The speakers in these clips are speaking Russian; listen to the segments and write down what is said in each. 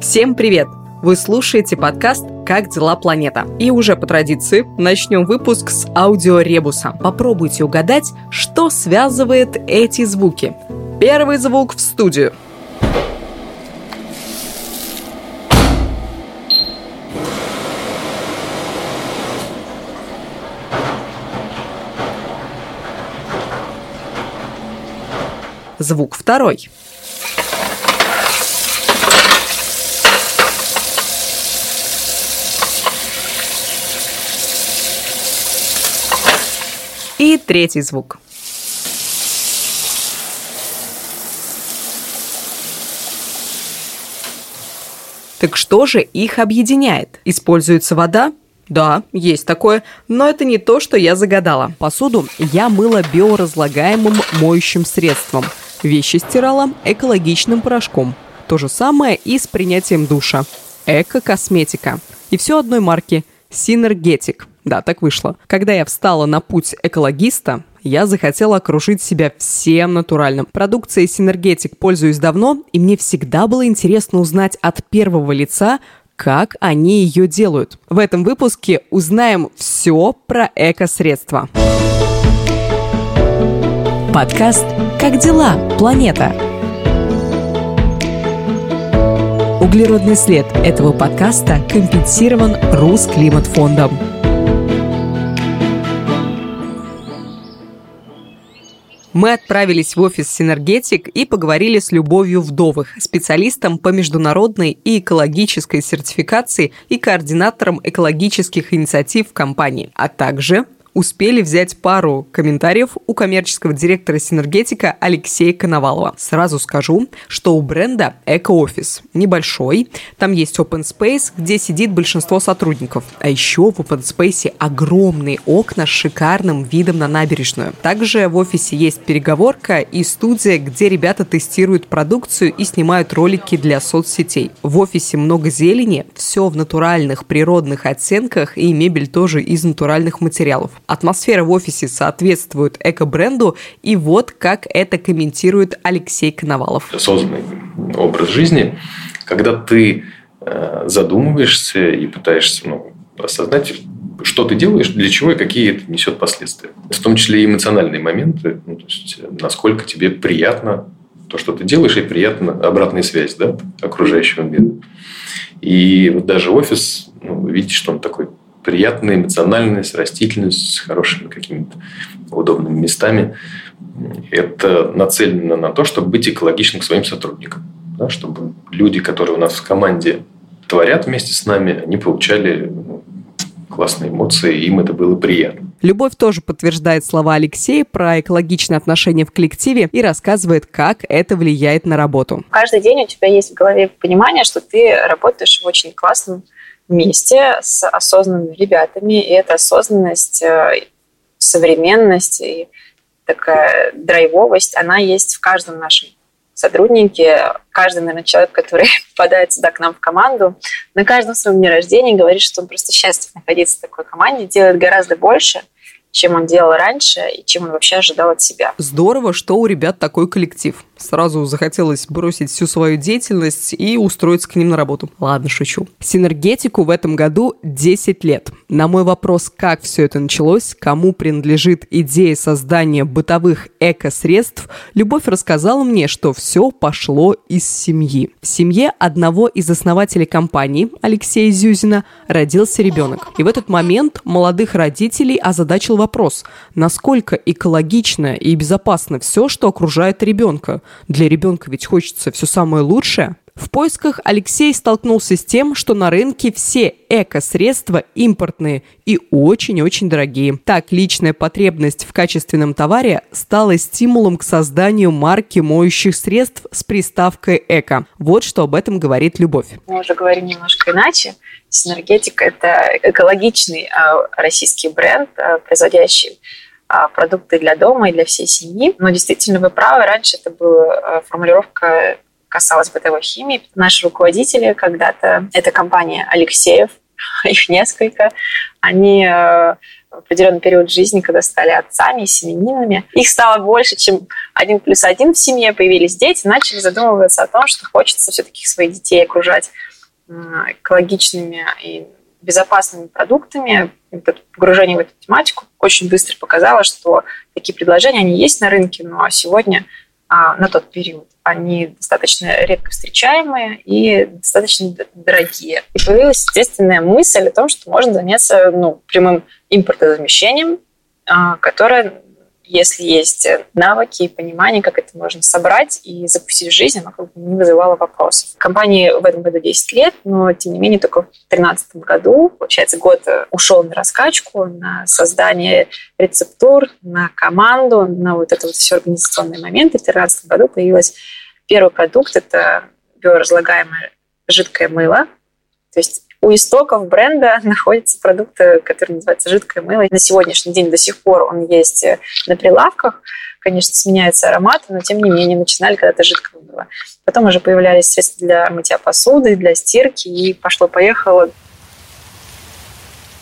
Всем привет! Вы слушаете подкаст «Как дела, планета?» И уже по традиции начнем выпуск с аудиоребуса. Попробуйте угадать, что связывает эти звуки. Первый звук в студию. Звук второй. Третий звук. Так что же их объединяет? Используется вода? Да, есть такое, но это не то, что я загадала. Посуду я мыла биоразлагаемым моющим средством. Вещи стирала экологичным порошком. То же самое и с принятием душа. Эко-косметика. И все одной марки – Синергетик – да, так вышло. Когда я встала на путь экологиста, я захотела окружить себя всем натуральным. Продукцией Синергетик пользуюсь давно, и мне всегда было интересно узнать от первого лица, как они ее делают. В этом выпуске узнаем все про эко-средства. Подкаст «Как дела, планета?» Углеродный след этого подкаста компенсирован Русклиматфондом. Мы отправились в офис «Синергетик» и поговорили с Любовью Вдовых, специалистом по международной и экологической сертификации и координатором экологических инициатив компании, а также успели взять пару комментариев у коммерческого директора Синергетика Алексея Коновалова. Сразу скажу, что у бренда эко-офис небольшой, там есть open space, где сидит большинство сотрудников, а еще в open space огромные окна с шикарным видом на набережную. Также в офисе есть переговорка и студия, где ребята тестируют продукцию и снимают ролики для соцсетей. В офисе много зелени, все в натуральных природных оттенках и мебель тоже из натуральных материалов. Атмосфера в офисе соответствует эко-бренду, и вот как это комментирует Алексей Коновалов. Осознанный образ жизни, когда ты э, задумываешься и пытаешься ну, осознать, что ты делаешь, для чего и какие это несет последствия. В том числе и эмоциональные моменты, ну, то есть насколько тебе приятно то, что ты делаешь, и приятно обратная связь да, окружающего мира. И вот даже офис, ну, видите, что он такой приятная эмоциональность, растительность с хорошими какими-то удобными местами. Это нацелено на то, чтобы быть экологичным к своим сотрудникам. Да, чтобы люди, которые у нас в команде творят вместе с нами, они получали ну, классные эмоции, и им это было приятно. Любовь тоже подтверждает слова Алексея про экологичные отношения в коллективе и рассказывает, как это влияет на работу. Каждый день у тебя есть в голове понимание, что ты работаешь в очень классном вместе с осознанными ребятами, и эта осознанность, э, современность и такая драйвовость, она есть в каждом нашем сотруднике. Каждый, наверное, человек, который попадает сюда к нам в команду, на каждом своем дне рождения говорит, что он просто счастлив находиться в такой команде, делает гораздо больше – чем он делал раньше и чем он вообще ожидал от себя. Здорово, что у ребят такой коллектив. Сразу захотелось бросить всю свою деятельность и устроиться к ним на работу. Ладно, шучу. Синергетику в этом году 10 лет. На мой вопрос, как все это началось, кому принадлежит идея создания бытовых эко-средств, Любовь рассказала мне, что все пошло из семьи. В семье одного из основателей компании, Алексея Зюзина, родился ребенок. И в этот момент молодых родителей озадачил вопрос, насколько экологично и безопасно все, что окружает ребенка. Для ребенка ведь хочется все самое лучшее. В поисках Алексей столкнулся с тем, что на рынке все эко-средства импортные и очень-очень дорогие. Так, личная потребность в качественном товаре стала стимулом к созданию марки моющих средств с приставкой «эко». Вот что об этом говорит Любовь. Мы уже говорим немножко иначе. Синергетика – это экологичный а, российский бренд, а, производящий продукты для дома и для всей семьи. Но действительно, вы правы, раньше это была формулировка касалась бытовой химии. Наши руководители когда-то, это компания Алексеев, их несколько, они в определенный период жизни, когда стали отцами и семенинами. Их стало больше, чем один плюс один в семье, появились дети, начали задумываться о том, что хочется все-таки своих детей окружать экологичными и безопасными продуктами. Это погружение в эту тематику очень быстро показало, что такие предложения, они есть на рынке, но сегодня а, на тот период. Они достаточно редко встречаемые и достаточно дорогие. И появилась естественная мысль о том, что можно заняться ну, прямым импортозамещением, а, которое если есть навыки и понимание, как это можно собрать и запустить в жизнь, оно как бы не вызывало вопросов. Компании в этом году 10 лет, но тем не менее только в 2013 году, получается, год ушел на раскачку, на создание рецептур, на команду, на вот это вот все организационные моменты. В 2013 году появилась первый продукт, это биоразлагаемое жидкое мыло. То есть у истоков бренда находится продукт, который называется жидкое мыло. На сегодняшний день до сих пор он есть э, на прилавках. Конечно, сменяется аромат, но тем не менее начинали когда-то жидкое мыло. Потом уже появлялись средства для мытья посуды, для стирки, и пошло-поехало.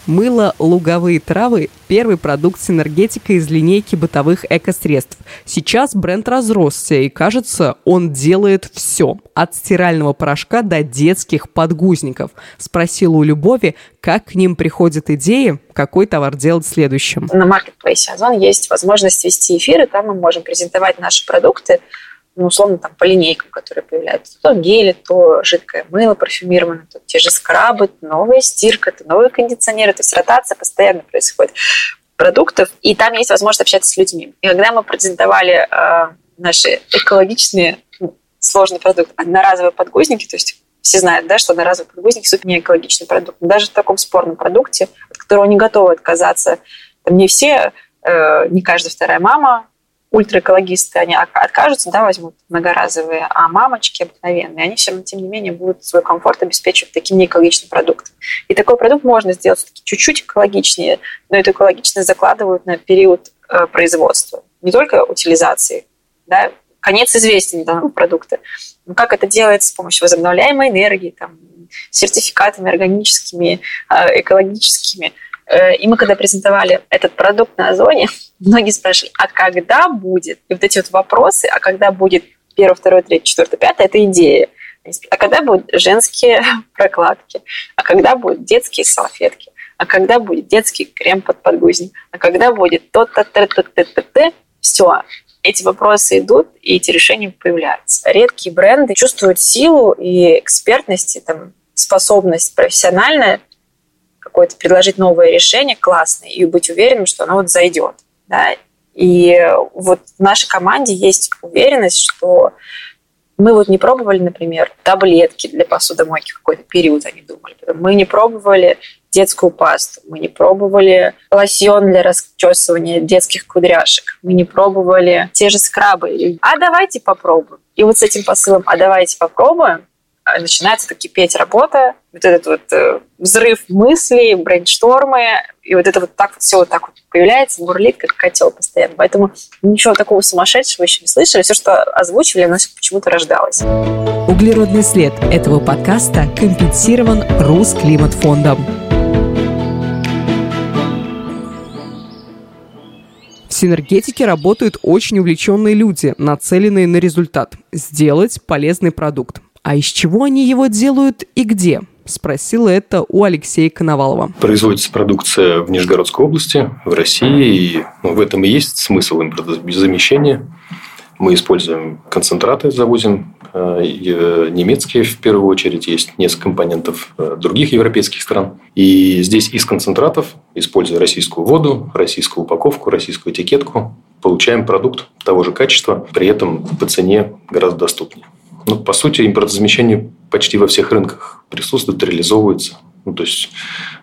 Мыло «Луговые травы» – первый продукт синергетика из линейки бытовых экосредств. Сейчас бренд разросся, и кажется, он делает все – от стирального порошка до детских подгузников. Спросила у Любови, как к ним приходят идеи, какой товар делать следующим. На маркетплейсе Озон есть возможность вести эфиры, там мы можем презентовать наши продукты, ну, условно, там, по линейкам, которые появляются. То гели, то жидкое мыло парфюмированное, то те же скрабы, новая стирка, то новые кондиционеры. То есть ротация постоянно происходит продуктов, и там есть возможность общаться с людьми. И когда мы презентовали э, наши экологичные, ну, сложный продукт, одноразовые подгузники, то есть все знают, да, что одноразовый подгузник супер не экологичный продукт. Но даже в таком спорном продукте, от которого не готовы отказаться, там не все, э, не каждая вторая мама ультраэкологисты, они откажутся, да, возьмут многоразовые, а мамочки обыкновенные, они все равно, тем не менее, будут свой комфорт обеспечивать таким неэкологичным продуктом. И такой продукт можно сделать все-таки чуть-чуть экологичнее, но эту экологичность закладывают на период э, производства, не только утилизации, да, конец известен данного продукта. Но как это делается с помощью возобновляемой энергии, там, сертификатами органическими, э, экологическими – и мы когда презентовали этот продукт на Озоне, многие спрашивали, а когда будет? И вот эти вот вопросы, а когда будет первое, второе, третье, четвертое, пятое, это идея. А когда будут женские прокладки? А когда будут детские салфетки? А когда будет детский крем под подгузник? А когда будет то-то, то-то, то-то, то Все, эти вопросы идут, и эти решения появляются. Редкие бренды чувствуют силу и экспертность, и там, способность профессиональная какое-то предложить новое решение классное и быть уверенным, что оно вот зайдет. Да? И вот в нашей команде есть уверенность, что мы вот не пробовали, например, таблетки для посудомойки в какой-то период, они думали. Мы не пробовали детскую пасту, мы не пробовали лосьон для расчесывания детских кудряшек, мы не пробовали те же скрабы. А давайте попробуем. И вот с этим посылом «а давайте попробуем» начинается так кипеть работа, вот этот вот э, взрыв мыслей, брейнштормы, и вот это вот так вот все вот так вот появляется, бурлит, как котел постоянно. Поэтому ничего такого сумасшедшего еще не слышали. Все, что озвучили, нас почему-то рождалось. Углеродный след этого подкаста компенсирован Русклиматфондом. В синергетике работают очень увлеченные люди, нацеленные на результат – сделать полезный продукт. А из чего они его делают и где? Спросила это у Алексея Коновалова. Производится продукция в Нижегородской области, в России. И ну, в этом и есть смысл импортозамещения. Мы используем концентраты, завозим э, э, немецкие в первую очередь, есть несколько компонентов э, других европейских стран. И здесь из концентратов, используя российскую воду, российскую упаковку, российскую этикетку, получаем продукт того же качества, при этом по цене гораздо доступнее. Ну, по сути, импортозамещение почти во всех рынках присутствует, реализовывается. Ну, то есть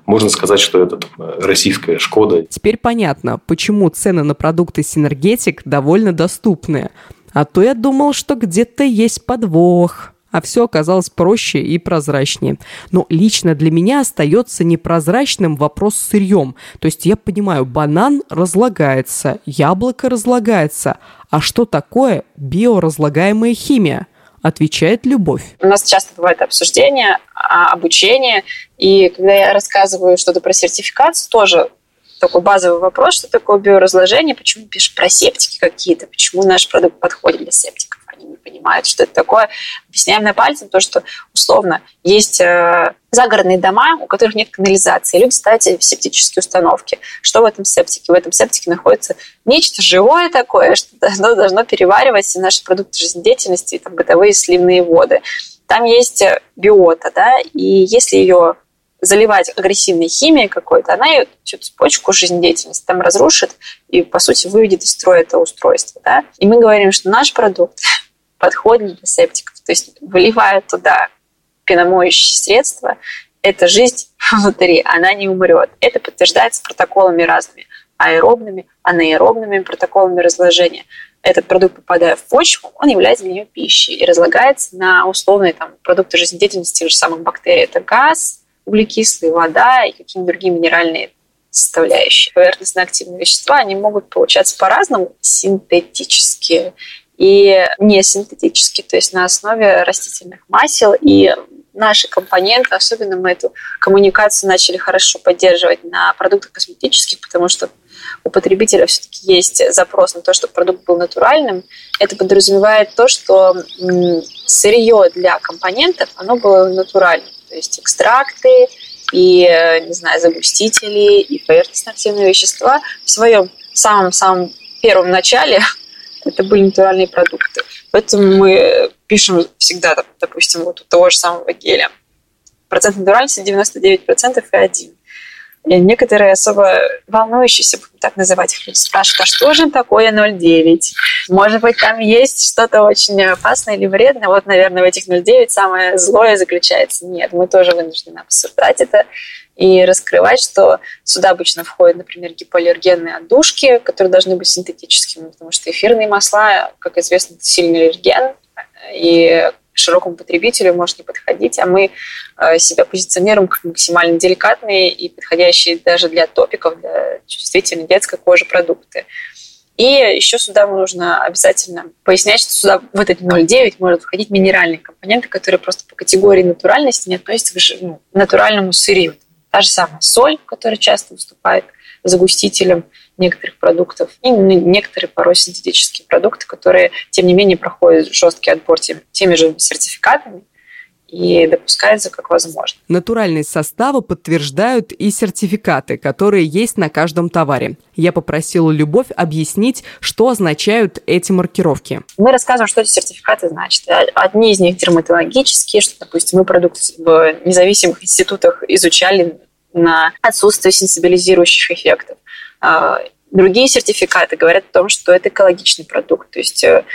можно сказать, что это там, российская Шкода. Теперь понятно, почему цены на продукты Синергетик довольно доступные. А то я думал, что где-то есть подвох а все оказалось проще и прозрачнее. Но лично для меня остается непрозрачным вопрос с сырьем. То есть я понимаю, банан разлагается, яблоко разлагается. А что такое биоразлагаемая химия? Отвечает любовь. У нас часто бывает обсуждение, а, обучение, и когда я рассказываю что-то про сертификацию, тоже такой базовый вопрос, что такое биоразложение, почему пишешь про септики какие-то, почему наш продукт подходит для септиков. Они не понимают, что это такое. Объясняем на пальцем то, что условно есть э, загородные дома, у которых нет канализации. Люди ставят септические установки. Что в этом септике? В этом септике находится нечто живое такое, что должно, должно переваривать наши продукты жизнедеятельности, там, бытовые сливные воды. Там есть биота, да, и если ее заливать агрессивной химией какой-то, она ее всю цепочку жизнедеятельности там разрушит и, по сути, выведет из строя это устройство. Да? И мы говорим, что наш продукт подходит для септиков. То есть выливая туда пеномоющие средства, эта жизнь внутри, она не умрет. Это подтверждается протоколами разными, аэробными, анаэробными протоколами разложения. Этот продукт, попадая в почву, он является для нее пищей и разлагается на условные там, продукты жизнедеятельности тех же самых бактерий. Это газ, углекислые, вода и какие-нибудь другие минеральные составляющие. Поверхностно-активные вещества, они могут получаться по-разному, синтетические и не синтетические, то есть на основе растительных масел. И наши компоненты, особенно мы эту коммуникацию начали хорошо поддерживать на продуктах косметических, потому что у потребителя все-таки есть запрос на то, чтобы продукт был натуральным. Это подразумевает то, что сырье для компонентов, оно было натуральным. То есть экстракты и, э, не знаю, загустители и поверхностно-активные вещества в своем самом-самом первом начале это были натуральные продукты. Поэтому мы пишем всегда, допустим, вот у того же самого геля. Процент натуральности 99% и 1. И некоторые особо волнующиеся, будем так называть их, спрашивают, а что же такое 0,9? Может быть, там есть что-то очень опасное или вредное? Вот, наверное, в этих 0,9 самое злое заключается. Нет, мы тоже вынуждены обсуждать это и раскрывать, что сюда обычно входят, например, гипоаллергенные отдушки, которые должны быть синтетическими, потому что эфирные масла, как известно, это сильный аллерген, и широкому потребителю может не подходить, а мы э, себя позиционируем как максимально деликатные и подходящие даже для топиков, для чувствительной детской кожи продукты. И еще сюда нужно обязательно пояснять, что сюда в этот 0,9 может входить минеральные компоненты, которые просто по категории натуральности не относятся к ну, натуральному сырью. Та же самая соль, которая часто выступает загустителем некоторых продуктов и некоторые порой синтетические продукты, которые, тем не менее, проходят жесткий отбор тем, теми же сертификатами, и допускается как возможно. Натуральность состава подтверждают и сертификаты, которые есть на каждом товаре. Я попросила Любовь объяснить, что означают эти маркировки. Мы рассказываем, что эти сертификаты значат. Одни из них дерматологические, что, допустим, мы продукты в независимых институтах изучали на отсутствие сенсибилизирующих эффектов. А, другие сертификаты говорят о том, что это экологичный продукт. То есть э,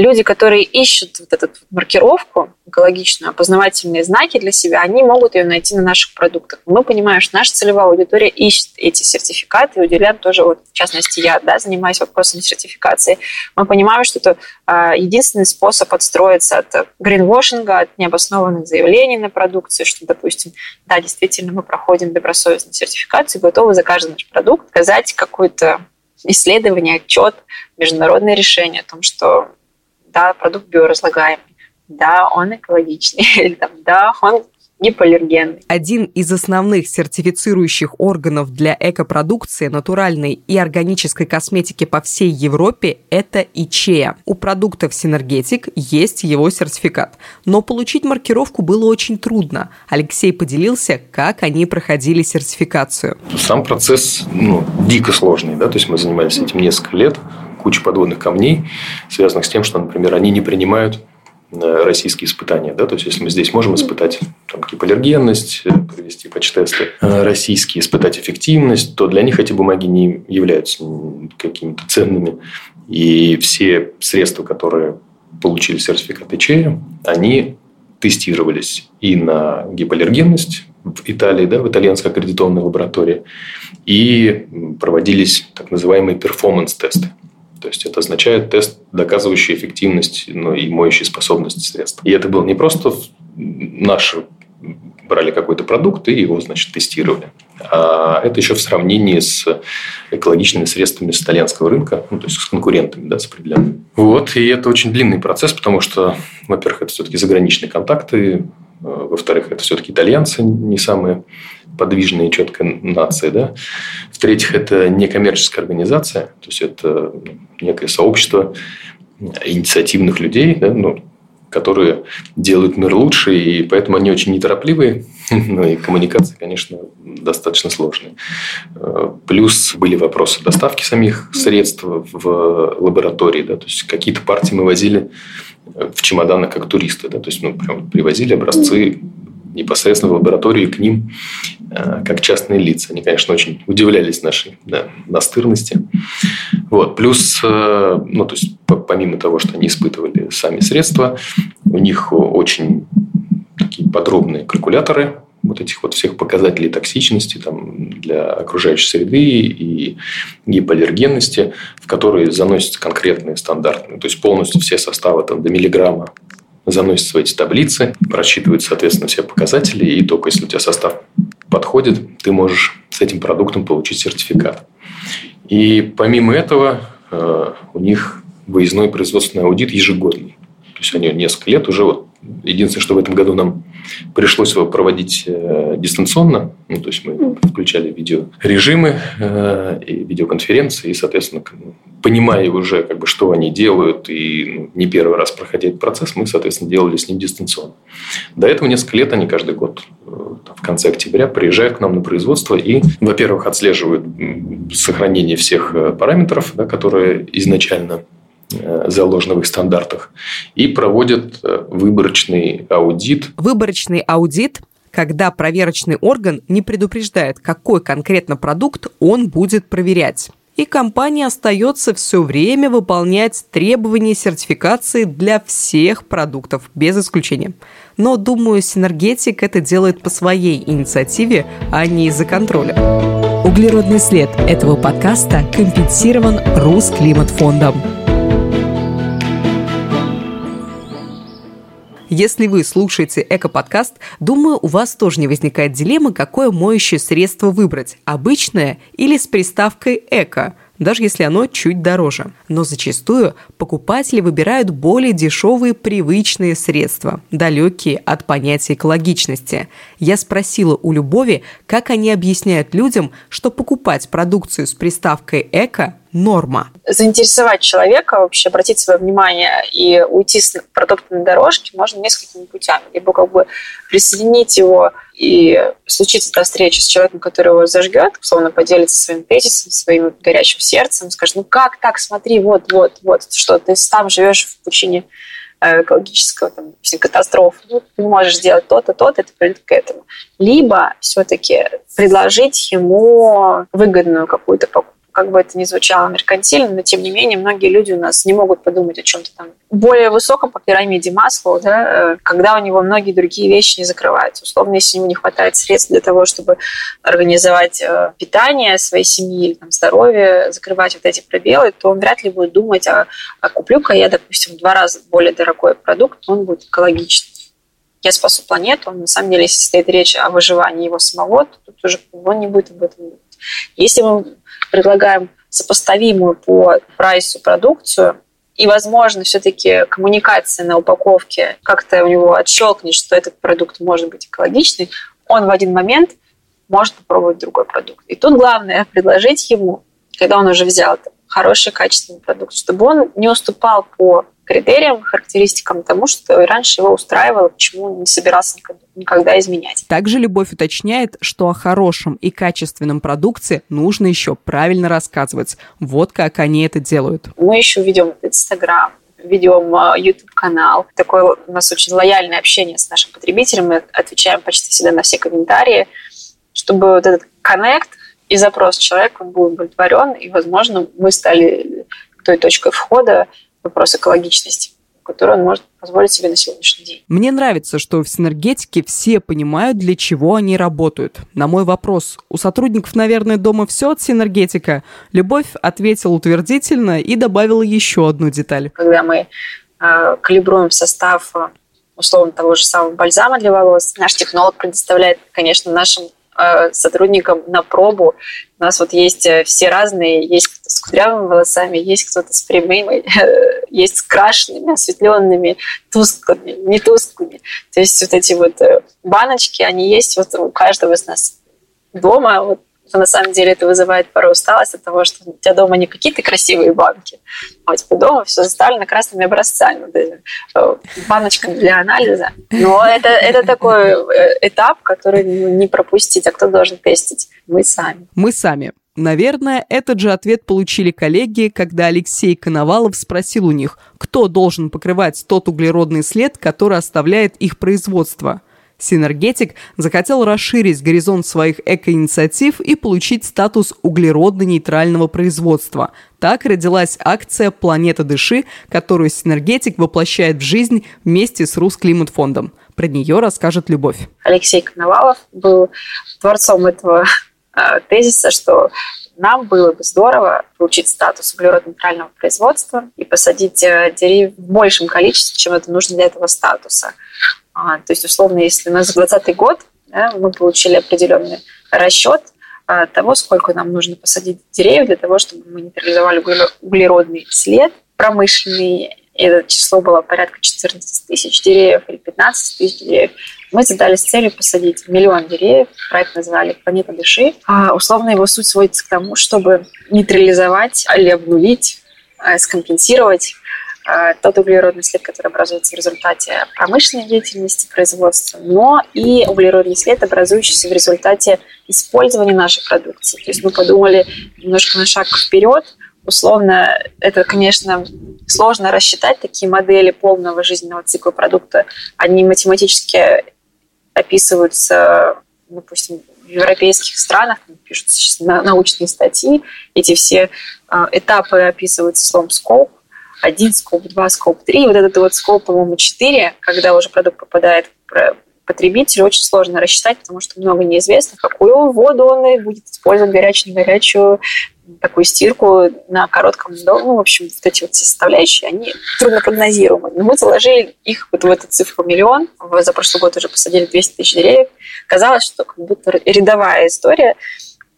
люди, которые ищут вот эту маркировку экологичную, опознавательные знаки для себя, они могут ее найти на наших продуктах. Мы понимаем, что наша целевая аудитория ищет эти сертификаты, и уделяем тоже, вот, в частности, я да, занимаюсь вопросами сертификации. Мы понимаем, что это а, единственный способ отстроиться от гринвошинга, от необоснованных заявлений на продукцию, что, допустим, да, действительно, мы проходим добросовестную сертификацию, готовы за каждый наш продукт сказать какое-то исследование, отчет, международное решение о том, что да, продукт биоразлагаемый, да, он экологичный, или там, да, он гипоаллергенный. Один из основных сертифицирующих органов для экопродукции, натуральной и органической косметики по всей Европе – это ИЧЕА. У продуктов Синергетик есть его сертификат. Но получить маркировку было очень трудно. Алексей поделился, как они проходили сертификацию. Сам процесс ну, дико сложный. Да? То есть мы занимались этим несколько лет куча подводных камней, связанных с тем, что, например, они не принимают э, российские испытания. Да? То есть, если мы здесь можем испытать там, гипоаллергенность, э, провести почтесты э, российские, испытать эффективность, то для них эти бумаги не являются какими-то ценными. И все средства, которые получили сертификат ИЧЕ, они тестировались и на гипоаллергенность в Италии, да, в итальянской аккредитованной лаборатории, и проводились так называемые перформанс-тесты. То есть это означает тест, доказывающий эффективность ну, и моющие способности средств. И это был не просто наши брали какой-то продукт и его, значит, тестировали. А это еще в сравнении с экологичными средствами итальянского рынка, ну, то есть с конкурентами, да, с определенными. Вот, и это очень длинный процесс, потому что, во-первых, это все-таки заграничные контакты, во-вторых, это все-таки итальянцы не самые подвижная и четкая нация. Да? В-третьих, это некоммерческая организация, то есть это ну, некое сообщество инициативных людей, да, ну, которые делают мир лучше, и поэтому они очень неторопливые, но и коммуникация, конечно, достаточно сложная. Плюс были вопросы доставки самих средств в лаборатории, да, то есть какие-то партии мы возили в чемоданах как туристы, да, то есть ну, прям привозили образцы непосредственно в лаборатории к ним э, как частные лица. Они, конечно, очень удивлялись нашей да, настырности. Вот. Плюс, э, ну, то есть, помимо того, что они испытывали сами средства, у них очень такие подробные калькуляторы вот этих вот всех показателей токсичности там, для окружающей среды и гипоаллергенности, в которые заносятся конкретные стандартные, то есть полностью все составы там, до миллиграмма заносятся в эти таблицы, просчитывают, соответственно, все показатели, и только если у тебя состав подходит, ты можешь с этим продуктом получить сертификат. И помимо этого э, у них выездной производственный аудит ежегодный. То есть они несколько лет уже вот Единственное, что в этом году нам пришлось его проводить э, дистанционно. Ну, то есть мы включали видеорежимы э, и видеоконференции, и, соответственно, понимая уже, как бы, что они делают, и ну, не первый раз проходя этот процесс, мы, соответственно, делали с ним дистанционно. До этого несколько лет они каждый год э, в конце октября приезжают к нам на производство и, во-первых, отслеживают сохранение всех параметров, да, которые изначально Э, их стандартах, и проводят э, выборочный аудит. Выборочный аудит когда проверочный орган не предупреждает, какой конкретно продукт он будет проверять. И компания остается все время выполнять требования сертификации для всех продуктов, без исключения. Но, думаю, Синергетик это делает по своей инициативе, а не из-за контроля. Углеродный след этого подкаста компенсирован Русклиматфондом. Если вы слушаете эко-подкаст, думаю, у вас тоже не возникает дилеммы, какое моющее средство выбрать – обычное или с приставкой «эко», даже если оно чуть дороже. Но зачастую покупатели выбирают более дешевые привычные средства, далекие от понятия экологичности. Я спросила у Любови, как они объясняют людям, что покупать продукцию с приставкой «эко» норма. Заинтересовать человека, вообще обратить свое внимание и уйти с продуктами дорожки можно несколькими путями. Либо как бы присоединить его и случится та встреча с человеком, который его зажгет, условно поделится своим тезисом, своим горячим сердцем, скажет, ну как так, смотри, вот, вот, вот, что ты сам живешь в пучине э, экологического там, катастрофы, ну, ты можешь сделать то-то, то-то, это приведет к этому. Либо все-таки предложить ему выгодную какую-то покупку как бы это ни звучало меркантильно, но тем не менее многие люди у нас не могут подумать о чем-то там более высоком по пирамиде Маслоу, да, э, когда у него многие другие вещи не закрываются. Условно, если ему не хватает средств для того, чтобы организовать э, питание своей семьи или там, здоровье, закрывать вот эти пробелы, то он вряд ли будет думать, а, а куплю-ка я, допустим, в два раза более дорогой продукт, он будет экологичный я спасу планету, на самом деле, если стоит речь о выживании его самого, то тут уже он не будет об этом думать. Если мы предлагаем сопоставимую по прайсу продукцию, и, возможно, все-таки коммуникация на упаковке как-то у него отщелкнет, что этот продукт может быть экологичный, он в один момент может попробовать другой продукт. И тут главное предложить ему, когда он уже взял хороший качественный продукт, чтобы он не уступал по критериям, характеристикам тому, что раньше его устраивало, почему не собирался никогда изменять. Также Любовь уточняет, что о хорошем и качественном продукте нужно еще правильно рассказывать. Вот как они это делают. Мы еще ведем Инстаграм, ведем YouTube-канал. Такое у нас очень лояльное общение с нашим потребителем. Мы отвечаем почти всегда на все комментарии, чтобы вот этот коннект и запрос человека был удовлетворен, и, возможно, мы стали той точкой входа вопрос экологичности который он может позволить себе на сегодняшний день. Мне нравится, что в синергетике все понимают, для чего они работают. На мой вопрос, у сотрудников, наверное, дома все от синергетика, Любовь ответила утвердительно и добавила еще одну деталь. Когда мы э, калибруем состав э, условно того же самого бальзама для волос, наш технолог предоставляет, конечно, нашим сотрудникам на пробу. У нас вот есть э, все разные, есть кто-то с кудрявыми волосами, есть кто-то с прямыми, есть с крашенными, осветленными, тусклыми, не тусклыми. То есть вот эти вот э, баночки, они есть вот у каждого из нас дома, вот на самом деле это вызывает порой усталость от того, что у тебя дома не какие-то красивые банки, а у тебя дома все заставлено красными образцами, э, баночками для анализа. Но это, это такой э, этап, который не пропустить, а кто должен тестить? Мы сами. Мы сами. Наверное, этот же ответ получили коллеги, когда Алексей Коновалов спросил у них, кто должен покрывать тот углеродный след, который оставляет их производство. Синергетик захотел расширить горизонт своих экоинициатив и получить статус углеродно-нейтрального производства. Так родилась акция «Планета дыши», которую Синергетик воплощает в жизнь вместе с Русклиматфондом. Про нее расскажет Любовь. Алексей Коновалов был творцом этого Э, тезиса, что нам было бы здорово получить статус углеродно-нейтрального производства и посадить э, деревьев в большем количестве, чем это нужно для этого статуса. А, то есть, условно, если у нас 2020 год да, мы получили определенный расчет а, того, сколько нам нужно посадить деревьев для того, чтобы мы нейтрализовали углеродный след промышленный и это число было порядка 14 тысяч деревьев или 15 тысяч деревьев. Мы задались целью посадить миллион деревьев, проект назвали «Планета дыши». А условно его суть сводится к тому, чтобы нейтрализовать или обнулить, а, скомпенсировать а, тот углеродный след, который образуется в результате промышленной деятельности, производства, но и углеродный след, образующийся в результате использования нашей продукции. То есть мы подумали немножко на шаг вперед, условно, это, конечно, сложно рассчитать такие модели полного жизненного цикла продукта. Они математически описываются, допустим, в европейских странах, пишут научные статьи, эти все а, этапы описываются словом scope, 1, скоп 2, скоп 3. Вот этот вот скоп, по-моему, 4, когда уже продукт попадает в потребителю, очень сложно рассчитать, потому что много неизвестно какую воду он будет использовать, горячую, не горячую, такую стирку на коротком, ну, в общем, вот эти вот все составляющие, они трудно прогнозируемы. Но мы заложили их вот в эту цифру миллион, за прошлый год уже посадили 200 тысяч деревьев. Казалось, что как будто рядовая история,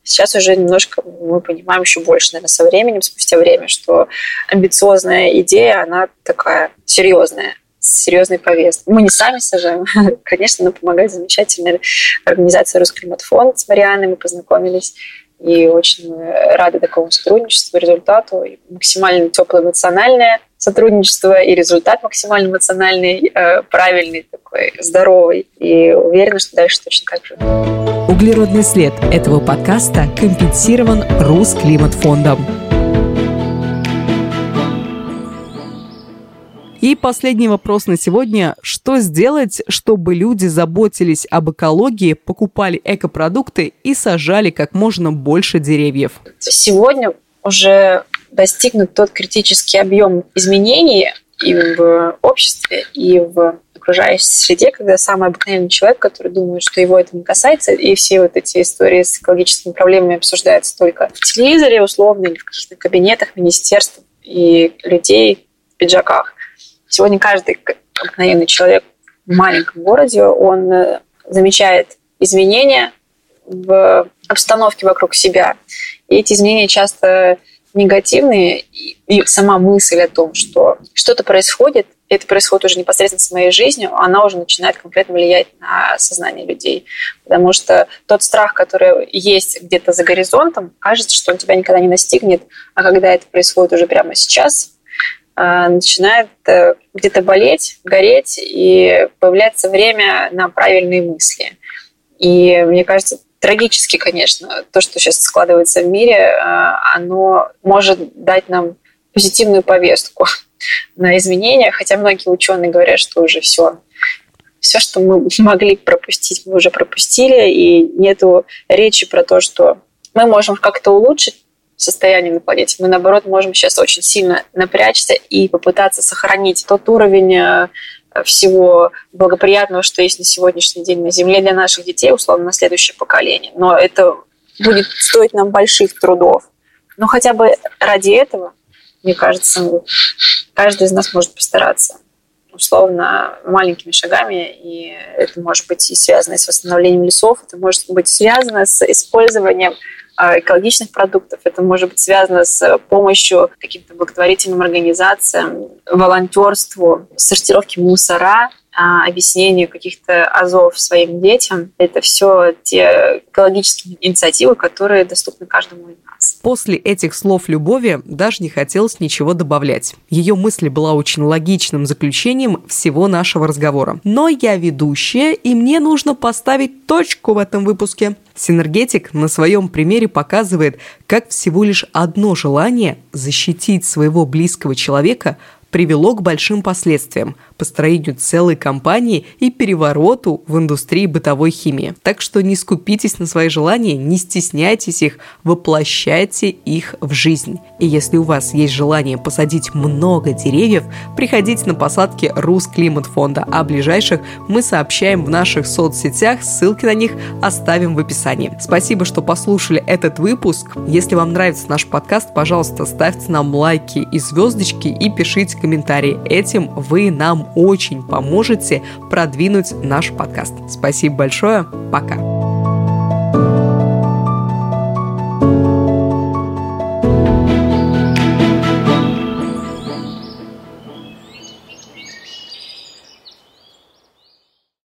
Сейчас уже немножко мы понимаем еще больше, наверное, со временем, спустя время, что амбициозная идея, она такая серьезная с серьезной повесткой. Мы не сами сажаем, конечно, но помогает замечательная организация Русклиматфонд с Марианой, мы познакомились и очень рады такому сотрудничеству, результату. И максимально теплое эмоциональное сотрудничество и результат максимально эмоциональный, э, правильный такой, здоровый. И уверена, что дальше точно так же. Углеродный след этого подкаста компенсирован Русклиматфондом. И последний вопрос на сегодня. Что сделать, чтобы люди заботились об экологии, покупали экопродукты и сажали как можно больше деревьев? Сегодня уже достигнут тот критический объем изменений и в обществе, и в окружающей среде, когда самый обыкновенный человек, который думает, что его это не касается, и все вот эти истории с экологическими проблемами обсуждаются только в телевизоре, условно, или в каких-то кабинетах министерств и людей в пиджаках. Сегодня каждый обыкновенный человек в маленьком городе, он э, замечает изменения в обстановке вокруг себя. И эти изменения часто негативные, и сама мысль о том, что что-то происходит, и это происходит уже непосредственно с моей жизнью, она уже начинает конкретно влиять на сознание людей. Потому что тот страх, который есть где-то за горизонтом, кажется, что он тебя никогда не настигнет, а когда это происходит уже прямо сейчас, а, начинает э, где-то болеть, гореть, и появляется время на правильные мысли. И мне кажется, трагически, конечно, то, что сейчас складывается в мире, а, оно может дать нам позитивную повестку на изменения, хотя многие ученые говорят, что уже все, все, что мы могли пропустить, мы уже пропустили, и нету речи про то, что мы можем как-то улучшить состояние на планете. Мы, наоборот, можем сейчас очень сильно напрячься и попытаться сохранить тот уровень э, всего благоприятного, что есть на сегодняшний день на Земле для наших детей, условно, на следующее поколение. Но это будет стоить нам больших трудов. Но хотя бы ради этого, мне кажется, каждый из нас может постараться условно маленькими шагами, и это может быть и связано с восстановлением лесов, это может быть связано с использованием а, экологичных продуктов. Это может быть связано с помощью каким-то благотворительным организациям, волонтерству, сортировки мусора, объяснению каких-то азов своим детям. Это все те экологические инициативы, которые доступны каждому из нас. После этих слов Любови даже не хотелось ничего добавлять. Ее мысль была очень логичным заключением всего нашего разговора. Но я ведущая, и мне нужно поставить точку в этом выпуске. Синергетик на своем примере показывает, как всего лишь одно желание защитить своего близкого человека привело к большим последствиям – построению целой компании и перевороту в индустрии бытовой химии. Так что не скупитесь на свои желания, не стесняйтесь их, воплощайте их в жизнь. И если у вас есть желание посадить много деревьев, приходите на посадки Рус Климат Фонда, а ближайших мы сообщаем в наших соцсетях, ссылки на них оставим в описании. Спасибо, что послушали этот выпуск. Если вам нравится наш подкаст, пожалуйста, ставьте нам лайки и звездочки и пишите комментарии. Этим вы нам очень поможете продвинуть наш подкаст. Спасибо большое. Пока.